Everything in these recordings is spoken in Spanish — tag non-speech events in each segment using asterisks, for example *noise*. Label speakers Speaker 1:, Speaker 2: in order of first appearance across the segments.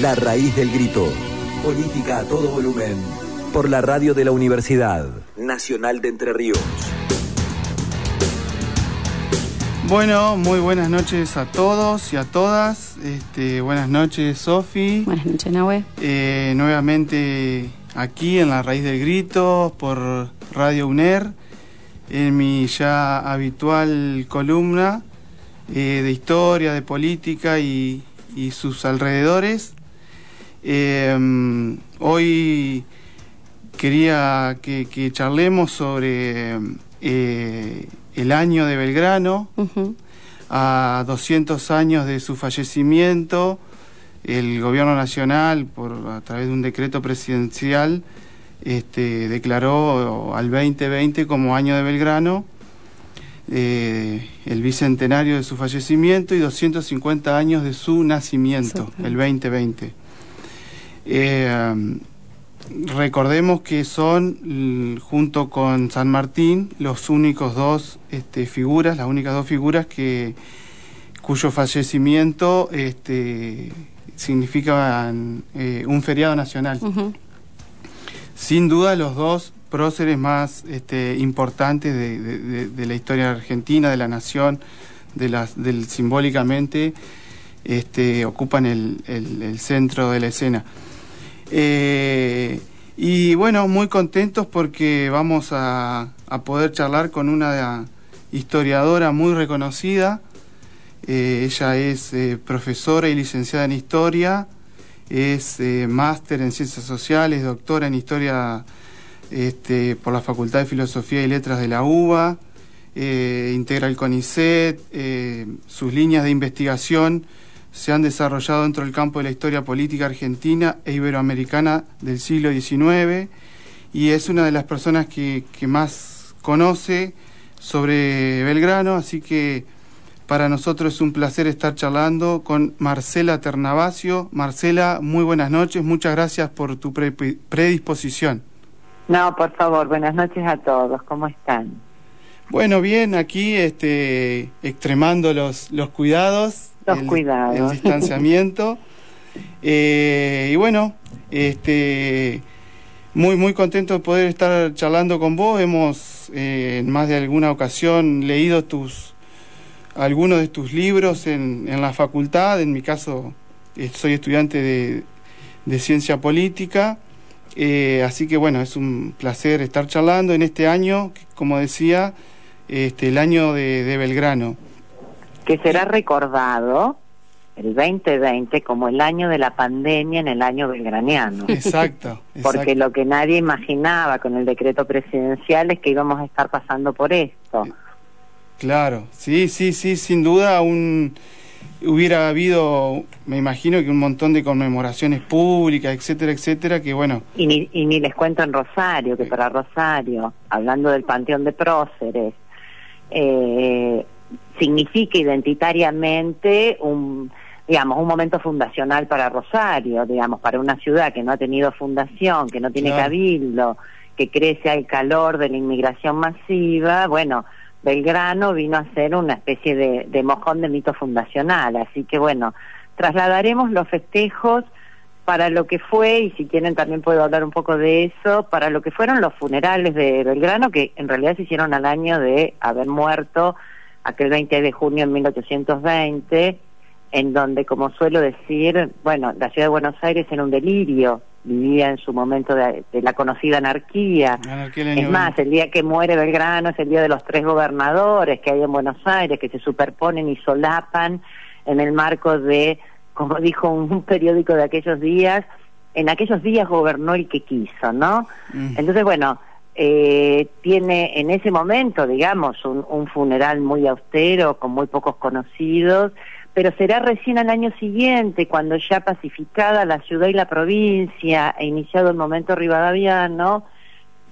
Speaker 1: La raíz del grito. Política a todo volumen. Por la radio de la Universidad Nacional de Entre Ríos.
Speaker 2: Bueno, muy buenas noches a todos y a todas. Este, buenas noches, Sofi.
Speaker 3: Buenas noches, Nahue.
Speaker 2: Eh, nuevamente aquí en La Raíz del Grito por Radio UNER, en mi ya habitual columna eh, de historia, de política y, sus alrededores. Eh, hoy quería que, charlemos sobre el año de Belgrano, a 200 años de su fallecimiento, el gobierno nacional, por, a través de un decreto presidencial, este, declaró al 2020 como año de Belgrano, eh, el bicentenario de su fallecimiento y 250 años de su nacimiento, el 2020. Recordemos que son, junto con San Martín, los únicos dos este, figuras, las únicas dos figuras que cuyo fallecimiento este, significa eh, un feriado nacional. Sin duda los dos próceres más este, importantes de, la historia argentina, de la nación, de las, del, simbólicamente, este, ocupan el, el centro de la escena. Eh, y bueno, muy contentos porque vamos a, poder charlar con una historiadora muy reconocida. Eh, ella es eh, profesora y licenciada en historia, es máster en ciencias sociales, doctora en historia este, por la Facultad de Filosofía y Letras de la UBA, integra el CONICET, sus líneas de investigación se han desarrollado dentro del campo de la historia política argentina e iberoamericana del siglo XIX y es una de las personas que, más conoce sobre Belgrano, así que para nosotros es un placer estar charlando con Marcela Ternavasio. Marcela, muy buenas noches, muchas gracias por tu predisposición.
Speaker 4: No, por favor, buenas noches a todos, ¿cómo están?
Speaker 2: Bueno, bien, aquí este, extremando los, los cuidados
Speaker 4: los el, cuidados.
Speaker 2: El distanciamiento. *laughs* Eh, y bueno, este, muy, muy contento de poder estar charlando con vos. Hemos eh, en más de alguna ocasión leído tus algunos de tus libros en, en la facultad. En mi caso, eh, soy estudiante de, de ciencia política. así que bueno, es un placer estar charlando en este año, como decía, este, el año de Belgrano
Speaker 4: que será recordado el 2020 como el año de la pandemia en el año belgraniano. *laughs*
Speaker 2: Exacto,
Speaker 4: Porque lo que nadie imaginaba con el decreto presidencial es que íbamos a estar pasando por esto.
Speaker 2: Claro, sí, sí, sí, sin duda un hubiera habido, me imagino que un montón de conmemoraciones públicas, etcétera, etcétera, que bueno.
Speaker 4: Y ni, y ni les cuento en Rosario, que para Rosario, hablando del Panteón de Próceres, eh, significa identitariamente un digamos un momento fundacional para Rosario, digamos para una ciudad que no ha tenido fundación, que no tiene cabildo, que crece al calor de la inmigración masiva, bueno, Belgrano vino a ser una especie de, de mojón de mito fundacional, así que bueno, trasladaremos los festejos para lo que fue, y si quieren también puedo hablar un poco de eso, para lo que fueron los funerales de Belgrano, que en realidad se hicieron al año de haber muerto aquel 20 de junio de 1820, en donde, como suelo decir, bueno, la ciudad de Buenos Aires era un delirio, vivía en su momento de, la conocida anarquía. es más, el día que muere Belgrano es el día de los tres gobernadores que hay en Buenos Aires, que se superponen y solapan en el marco de, como dijo un, *laughs* periódico de aquellos días, en aquellos días gobernó el que quiso, ¿no? Mm. Entonces, bueno, eh, tiene en ese momento, digamos, un, un, funeral muy austero, con muy pocos conocidos, pero será recién al año siguiente, cuando ya pacificada la ciudad y la provincia, e iniciado el momento rivadaviano,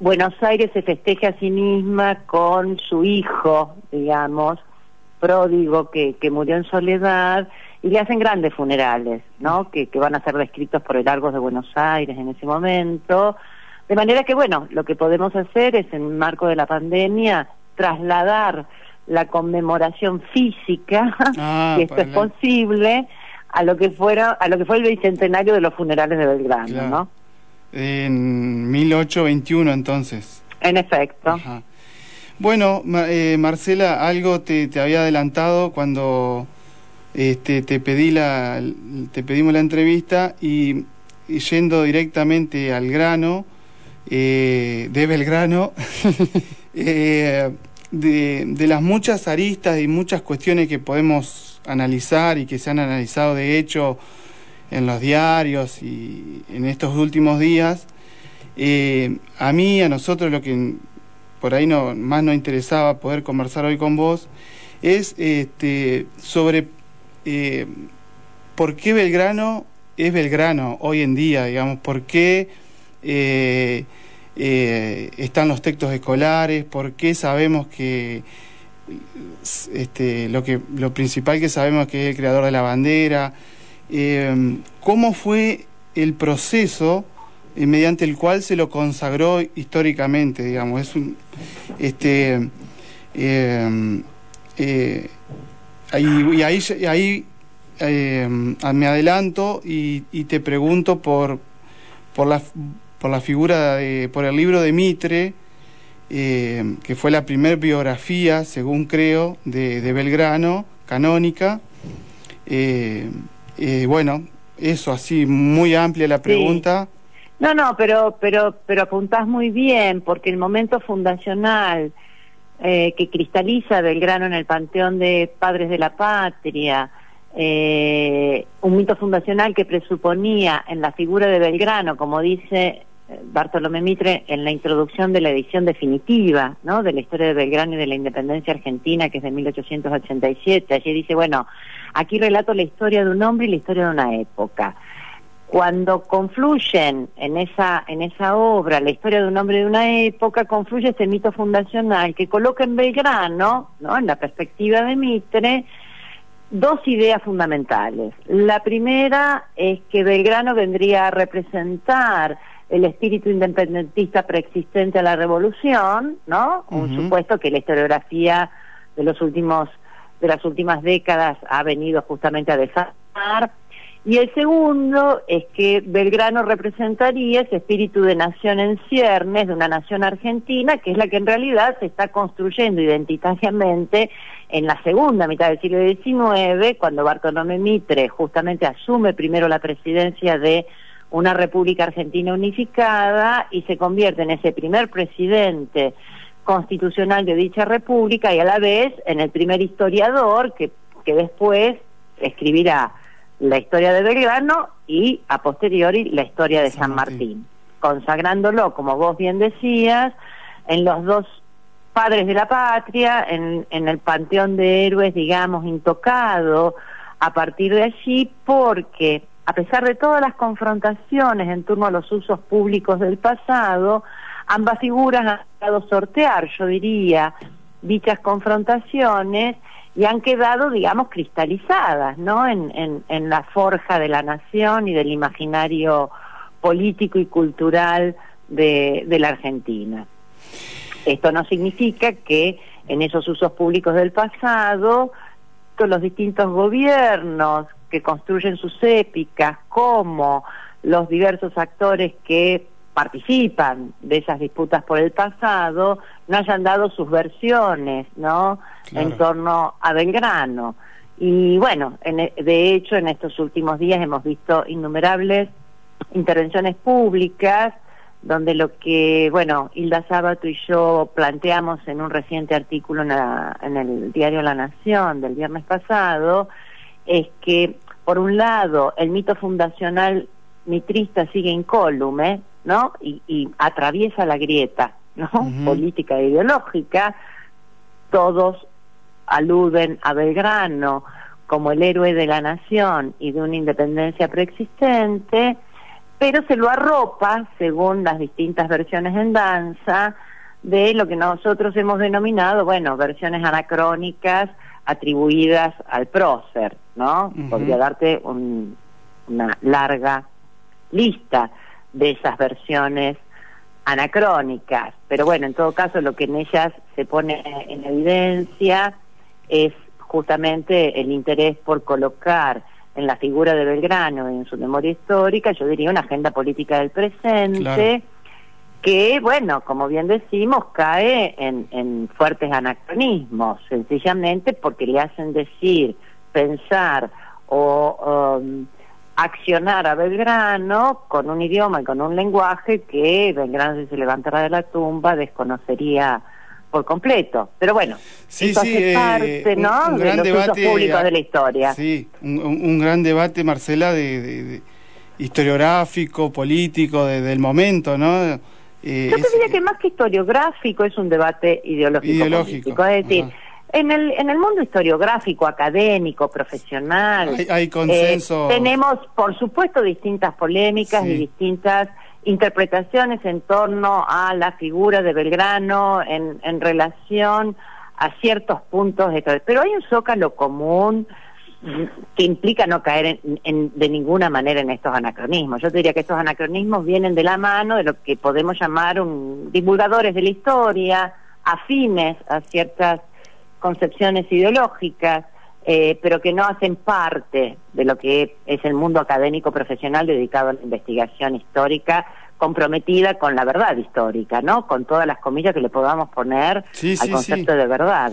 Speaker 4: Buenos Aires se festeja a sí misma con su hijo, digamos, pródigo que, que murió en soledad, y le hacen grandes funerales, ¿no? Que, que van a ser descritos por el Argos de Buenos Aires en ese momento, de manera que, bueno, lo que podemos hacer es, en el marco de la pandemia, trasladar la conmemoración física, *laughs* ah, si esto es posible, a lo que fuera, a lo que fue el bicentenario de los funerales de Belgrano, ¿no?
Speaker 2: En 1821 entonces.
Speaker 4: En efecto.
Speaker 2: Bueno, eh, Marcela, algo te, te, había adelantado cuando este, te pedí la, te pedimos la entrevista y, yendo directamente al grano, eh, de Belgrano, *laughs* eh, de, de las muchas aristas y muchas cuestiones que podemos analizar y que se han analizado de hecho en los diarios y en estos últimos días, eh, a mí, a nosotros lo que por ahí no, más nos interesaba poder conversar hoy con vos es este, sobre por qué Belgrano es Belgrano hoy en día, digamos, por qué están los textos escolares, por qué sabemos que este, lo que lo principal que sabemos que es el creador de la bandera, eh, cómo fue el proceso eh, mediante el cual se lo consagró históricamente, digamos. Es este, eh, eh, y ahí, ahí me adelanto y, te pregunto por, por, por la figura, de, por el libro de Mitre, que fue la primera biografía, según creo, de, de Belgrano, canónica. Eh, bueno, eso así, muy amplia la pregunta.
Speaker 4: No, no, pero, pero, pero apuntás muy bien, porque el momento fundacional eh, que cristaliza Belgrano en el panteón de padres de la patria, eh, un mito fundacional que presuponía en la figura de Belgrano, como dice Bartolomé Mitre en la introducción de la edición definitiva, ¿no? De la historia de Belgrano y de la independencia argentina, que es de 1887. Allí dice, bueno, aquí relato la historia de un hombre y la historia de una época. Cuando confluyen en esa, en esa obra la historia de un hombre y de una época, confluye ese mito fundacional que coloca en Belgrano, ¿no? En la perspectiva de Mitre, dos ideas fundamentales. La primera es que Belgrano vendría a representar el espíritu independentista preexistente a la revolución, ¿no? Un supuesto que la historiografía de los últimos de las últimas décadas ha venido justamente a desarmar. Y el segundo es que Belgrano representaría ese espíritu de nación en ciernes, de una nación argentina, que es la que en realidad se está construyendo identitariamente en la segunda mitad del siglo XIX, cuando Bartolomé Mitre justamente asume primero la presidencia de una República Argentina unificada y se convierte en ese primer presidente constitucional de dicha república y a la vez en el primer historiador que, que después escribirá la historia de Belgrano y a posteriori la historia de San, Martín, consagrándolo, como vos bien decías, en los dos padres de la patria, en, en el panteón de héroes, digamos, intocado a partir de allí, porque a pesar de todas las confrontaciones en torno a los usos públicos del pasado, ambas figuras han dado sortear, yo diría, dichas confrontaciones y han quedado, digamos, cristalizadas, ¿no? En, en, la forja de la nación y del imaginario político y cultural de, de la Argentina. Esto no significa que en esos usos públicos del pasado, los distintos gobiernos que construyen sus épicas, como los diversos actores que participan de esas disputas por el pasado, no hayan dado sus versiones, ¿no? En torno a Belgrano. Y bueno, e, de hecho, en estos últimos días hemos visto innumerables intervenciones públicas donde lo que, bueno, Hilda Sábato y yo planteamos en un reciente artículo en, en el diario La Nación del viernes pasado, es que, por un lado, el mito fundacional mitrista sigue incólume, ¿no? Y, atraviesa la grieta, ¿no? Política e ideológica. Todos aluden a Belgrano como el héroe de la nación y de una independencia preexistente, pero se lo arropa, según las distintas versiones en danza, de lo que nosotros hemos denominado, bueno, versiones anacrónicas atribuidas al prócer, ¿no? Podría darte una larga lista de esas versiones anacrónicas, pero bueno, en todo caso lo que en ellas se pone en evidencia es justamente el interés por colocar en la figura de Belgrano y en su memoria histórica, yo diría una agenda política del presente que, bueno, como bien decimos, cae en, fuertes anacronismos, sencillamente porque le hacen decir, pensar o um, accionar a Belgrano con un idioma y con un lenguaje que Belgrano si se levantara de la tumba desconocería por completo. Pero bueno,
Speaker 2: sí, eso sí, hace eh, parte, ¿no? de los debate,
Speaker 4: públicos de la historia.
Speaker 2: Sí, un, gran debate, Marcela, de, historiográfico, político, del momento, ¿no?
Speaker 4: Eh, Yo te diría que más que historiográfico es un debate ideológico. ideológico. Es decir, en el, en el mundo historiográfico, académico, profesional,
Speaker 2: hay, eh, consenso.
Speaker 4: tenemos, por supuesto, distintas polémicas y distintas interpretaciones en torno a la figura de Belgrano en, en relación a ciertos puntos de pero hay un zócalo común que implica no caer en, de ninguna manera en estos anacronismos. Yo diría que estos anacronismos vienen de la mano de lo que podemos llamar un, divulgadores de la historia, afines a ciertas concepciones ideológicas, eh, pero que no hacen parte de lo que es el mundo académico profesional dedicado a la investigación histórica comprometida con la verdad histórica, ¿no? Con todas las comillas que le podamos poner al concepto de verdad.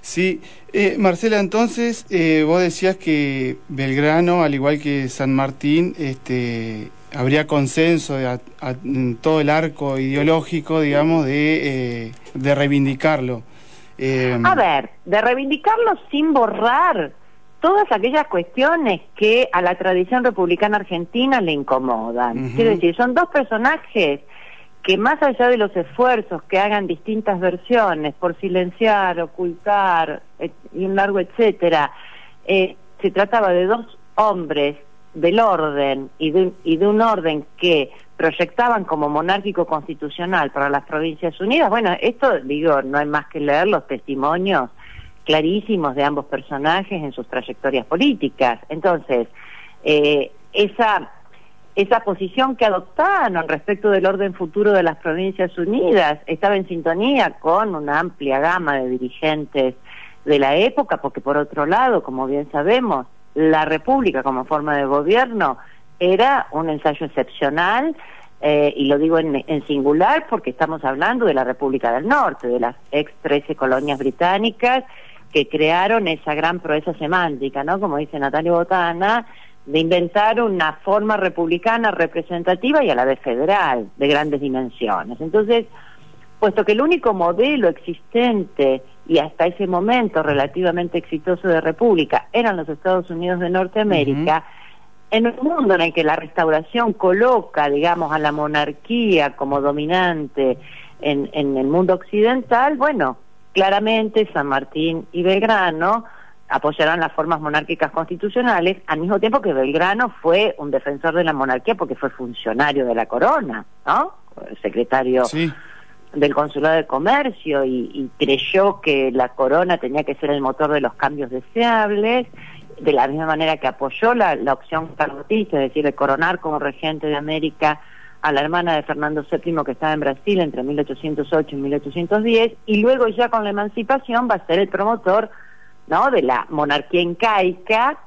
Speaker 2: Sí, eh, Marcela, entonces eh, vos decías que Belgrano, al igual que San Martín, este, habría consenso en todo el arco ideológico, digamos, de, eh, de reivindicarlo.
Speaker 4: A ver, de reivindicarlo sin borrar todas aquellas cuestiones que a la tradición republicana argentina le incomodan. Quiero decir, son dos personajes que más allá de los esfuerzos que hagan distintas versiones por silenciar, ocultar y un largo etcétera, eh, se trataba de dos hombres del orden y de, y de un orden que proyectaban como monárquico constitucional para las Provincias Unidas. Bueno, esto digo, no hay más que leer los testimonios clarísimos de ambos personajes en sus trayectorias políticas. Entonces, eh, esa, esa posición que adoptaron respecto del orden futuro de las Provincias Unidas estaba en sintonía con una amplia gama de dirigentes de la época, porque por otro lado, como bien sabemos, la República como forma de gobierno era un ensayo excepcional eh, y lo digo en, en, singular porque estamos hablando de la República del Norte, de las ex 13 colonias británicas que crearon esa gran proeza semántica, ¿no? Como dice Natalia Botana, de inventar una forma republicana representativa y a la vez federal, de grandes dimensiones. Entonces, puesto que el único modelo existente y hasta ese momento relativamente exitoso de república eran los Estados Unidos de Norteamérica, en un mundo en el que la restauración coloca, digamos, a la monarquía como dominante en, en el mundo occidental, bueno, Claramente San Martín y Belgrano apoyaron las formas monárquicas constitucionales, al mismo tiempo que Belgrano fue un defensor de la monarquía porque fue funcionario de la corona, ¿no? Secretario del Consulado de Comercio y, creyó que la corona tenía que ser el motor de los cambios deseables, de la misma manera que apoyó la, la opción carlotista, es decir, de coronar como regente de América a la hermana de Fernando VII que estaba en Brasil entre 1808 y 1810 y luego ya con la emancipación va a ser el promotor ¿no? de la monarquía incaica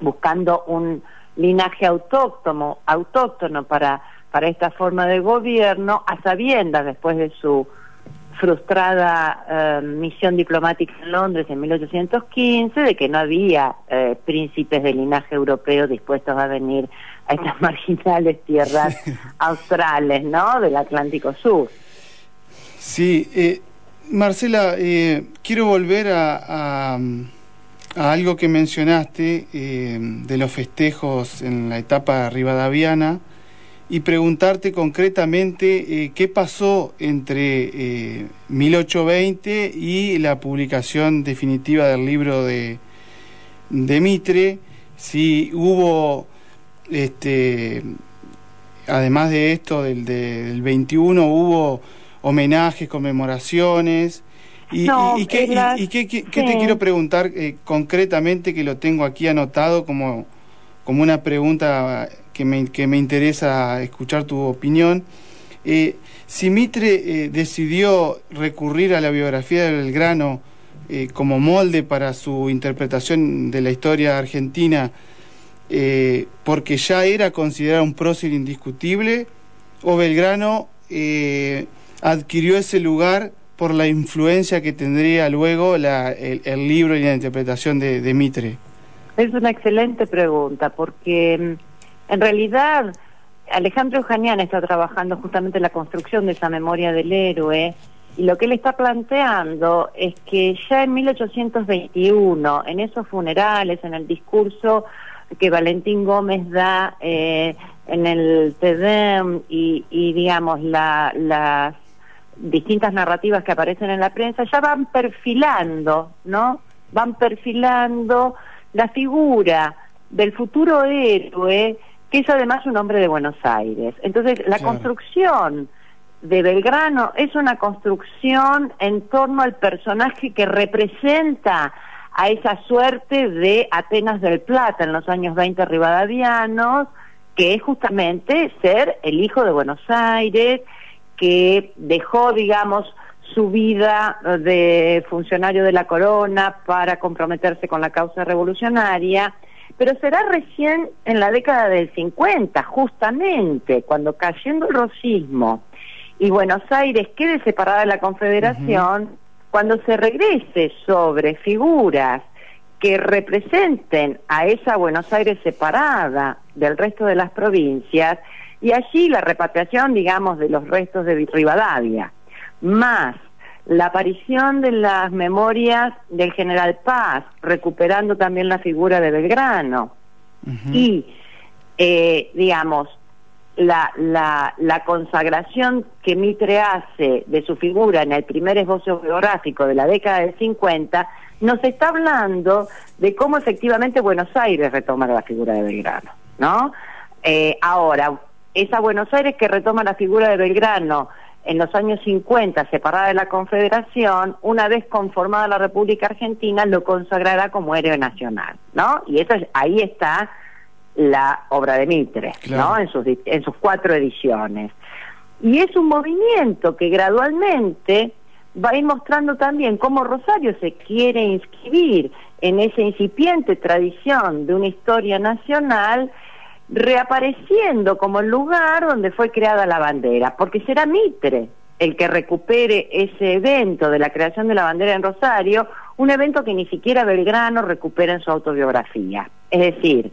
Speaker 4: buscando un linaje autóctono, autóctono para, para esta forma de gobierno a sabiendas después de su frustrada eh, misión diplomática en Londres en 1815 de que no había eh, príncipes de linaje europeo dispuestos a venir a estas *laughs* marginales tierras australes, ¿no? Del Atlántico Sur.
Speaker 2: Sí, eh, Marcela, eh, quiero volver a, a, algo que mencionaste eh, de los festejos en la etapa rivadaviana y preguntarte concretamente qué pasó entre 1820 y la publicación definitiva del libro de, de Mitre, si hubo este, además de esto, del, del 21 hubo homenajes, conmemoraciones. ¿Y, y, qué, te quiero preguntar eh, concretamente, que lo tengo aquí anotado como, como una pregunta que me, que me interesa escuchar tu opinión? Eh, si Mitre eh, decidió recurrir a la biografía de Belgrano como molde para su interpretación de la historia argentina, eh, porque ya era considerado un prócer indiscutible, o Belgrano eh, adquirió ese lugar por la influencia que tendría luego el, libro y la interpretación de, de Mitre?
Speaker 4: Es una excelente pregunta, porque mm, en realidad Alejandro Janián está trabajando justamente en la construcción de esa memoria del héroe y lo que él está planteando es que ya en 1821, en esos funerales, en el discurso que Valentín Gómez da eh, en el TEDEM y, y digamos las distintas narrativas que aparecen en la prensa, ya van perfilando, ¿no? Van perfilando la figura del futuro héroe que es además un hombre de Buenos Aires. Entonces, la construcción de Belgrano es una construcción en torno al personaje que representa a esa suerte de Atenas del Plata en los años 20 rivadavianos, que es justamente ser el hijo de Buenos Aires, que dejó, digamos, su vida de funcionario de la corona para comprometerse con la causa revolucionaria pero será recién en la década del 50, justamente, cuando cayendo el rosismo y Buenos Aires quede separada de la Confederación, cuando se regrese sobre figuras que representen a esa Buenos Aires separada del resto de las provincias, y allí la repatriación, digamos, de los restos de Rivadavia, más la aparición de las memorias del general Paz, recuperando también la figura de Belgrano, y, eh, digamos, la, la, la, consagración que Mitre hace de su figura en el primer esbozo geográfico de la década del 50, nos está hablando de cómo efectivamente Buenos Aires retoma la figura de Belgrano, ¿no? Eh, ahora, esa Buenos Aires que retoma la figura de Belgrano en los años 50, separada de la Confederación, una vez conformada la República Argentina, lo consagrará como héroe nacional, ¿no? Y eso ahí está la obra de Mitre, ¿no? En sus, en sus cuatro ediciones. Y es un movimiento que gradualmente va a ir mostrando también cómo Rosario se quiere inscribir en esa incipiente tradición de una historia nacional reapareciendo como el lugar donde fue creada la bandera, porque será Mitre el que recupere ese evento de la creación de la bandera en Rosario, un evento que ni siquiera Belgrano recupera en su autobiografía. Es decir,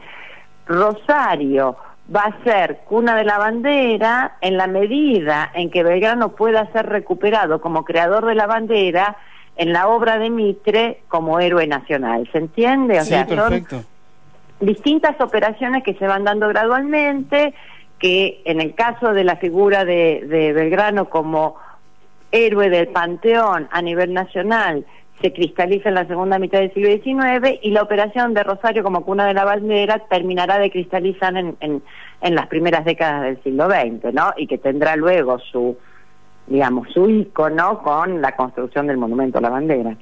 Speaker 4: Rosario va a ser cuna de la bandera en la medida en que Belgrano pueda ser recuperado como creador de la bandera en la obra de Mitre como héroe nacional. ¿Se entiende?
Speaker 2: O sí, perfecto
Speaker 4: distintas operaciones que se van dando gradualmente, que en el caso de la figura de, Belgrano como héroe del panteón a nivel nacional se cristaliza en la segunda mitad del siglo XIX y la operación de Rosario como cuna de la bandera terminará de cristalizar en, en, las primeras décadas del siglo XX, ¿no? Y que tendrá luego su, digamos, su icono con la construcción del monumento a la bandera.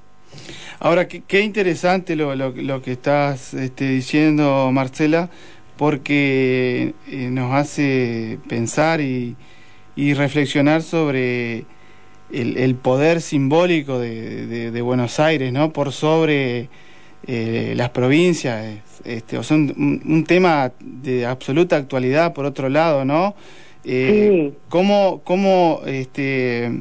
Speaker 2: Ahora, qué, interesante lo, lo, que estás este, diciendo, Marcela, porque eh, nos hace pensar y, reflexionar sobre el, poder simbólico de, Buenos Aires, ¿no? Por sobre eh, las provincias. Este, o sea, un, tema de absoluta actualidad, por otro lado, ¿no? Eh, ¿Cómo, cómo este,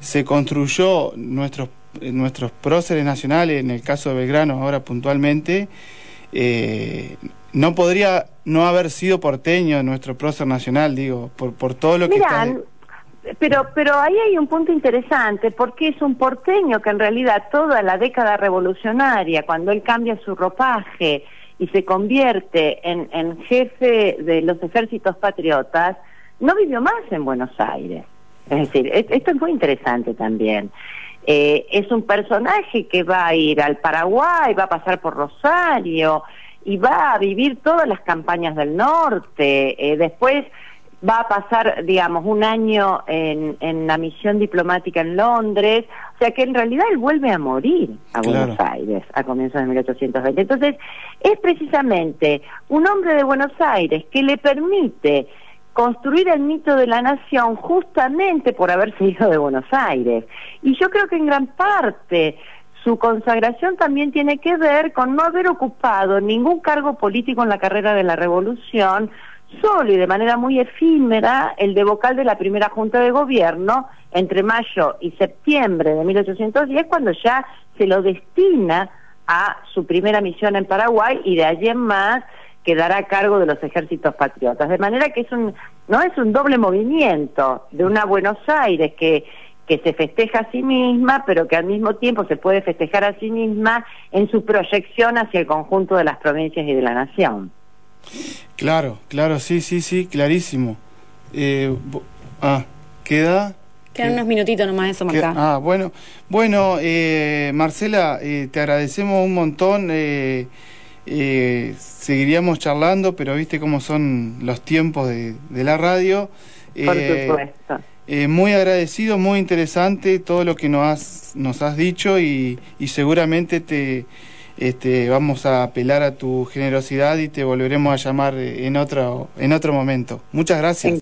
Speaker 2: se construyó nuestros nuestros próceres nacionales, en el caso de Belgrano ahora puntualmente, eh, no podría no haber sido porteño nuestro prócer nacional, digo, por, por todo lo que está...
Speaker 4: Pero, pero ahí hay un punto interesante, porque es un porteño que en realidad toda la década revolucionaria, cuando él cambia su ropaje y se convierte en, en jefe de los ejércitos patriotas, no vivió más en Buenos Aires. Es decir, esto es muy interesante también. Eh, es un personaje que va a ir al Paraguay, va a pasar por Rosario y va a vivir todas las campañas del norte. Eh, después va a pasar, digamos, un año en, en, la misión diplomática en Londres. O sea que en realidad él vuelve a morir a Buenos Aires a comienzos de 1820. Entonces, es precisamente un hombre de Buenos Aires que le permite construir el mito de la nación justamente por haberse ido de Buenos Aires. Y yo creo que en gran parte su consagración también tiene que ver con no haber ocupado ningún cargo político en la carrera de la revolución, solo y de manera muy efímera el de vocal de la primera Junta de Gobierno entre mayo y septiembre de 1810, cuando ya se lo destina a su primera misión en Paraguay y de allí en más quedará a cargo de los ejércitos patriotas. De manera que es un, no es un doble movimiento de una Buenos Aires que, que se festeja a sí misma, pero que al mismo tiempo se puede festejar a sí misma en su proyección hacia el conjunto de las provincias y de la nación.
Speaker 2: Claro, claro, sí, sí, sí, clarísimo. Eh, ah, queda...
Speaker 3: Quedan unos minutitos nomás eso, Marca.
Speaker 2: Ah, bueno, bueno, eh, Marcela, eh, te agradecemos un montón. Eh, eh, seguiríamos charlando, pero viste cómo son los tiempos de, de la radio.
Speaker 4: Por supuesto.
Speaker 2: muy agradecido, muy interesante todo lo que nos has, nos has dicho y, y seguramente te este, vamos a apelar a tu generosidad y te volveremos a llamar en otro, en otro momento. Muchas gracias.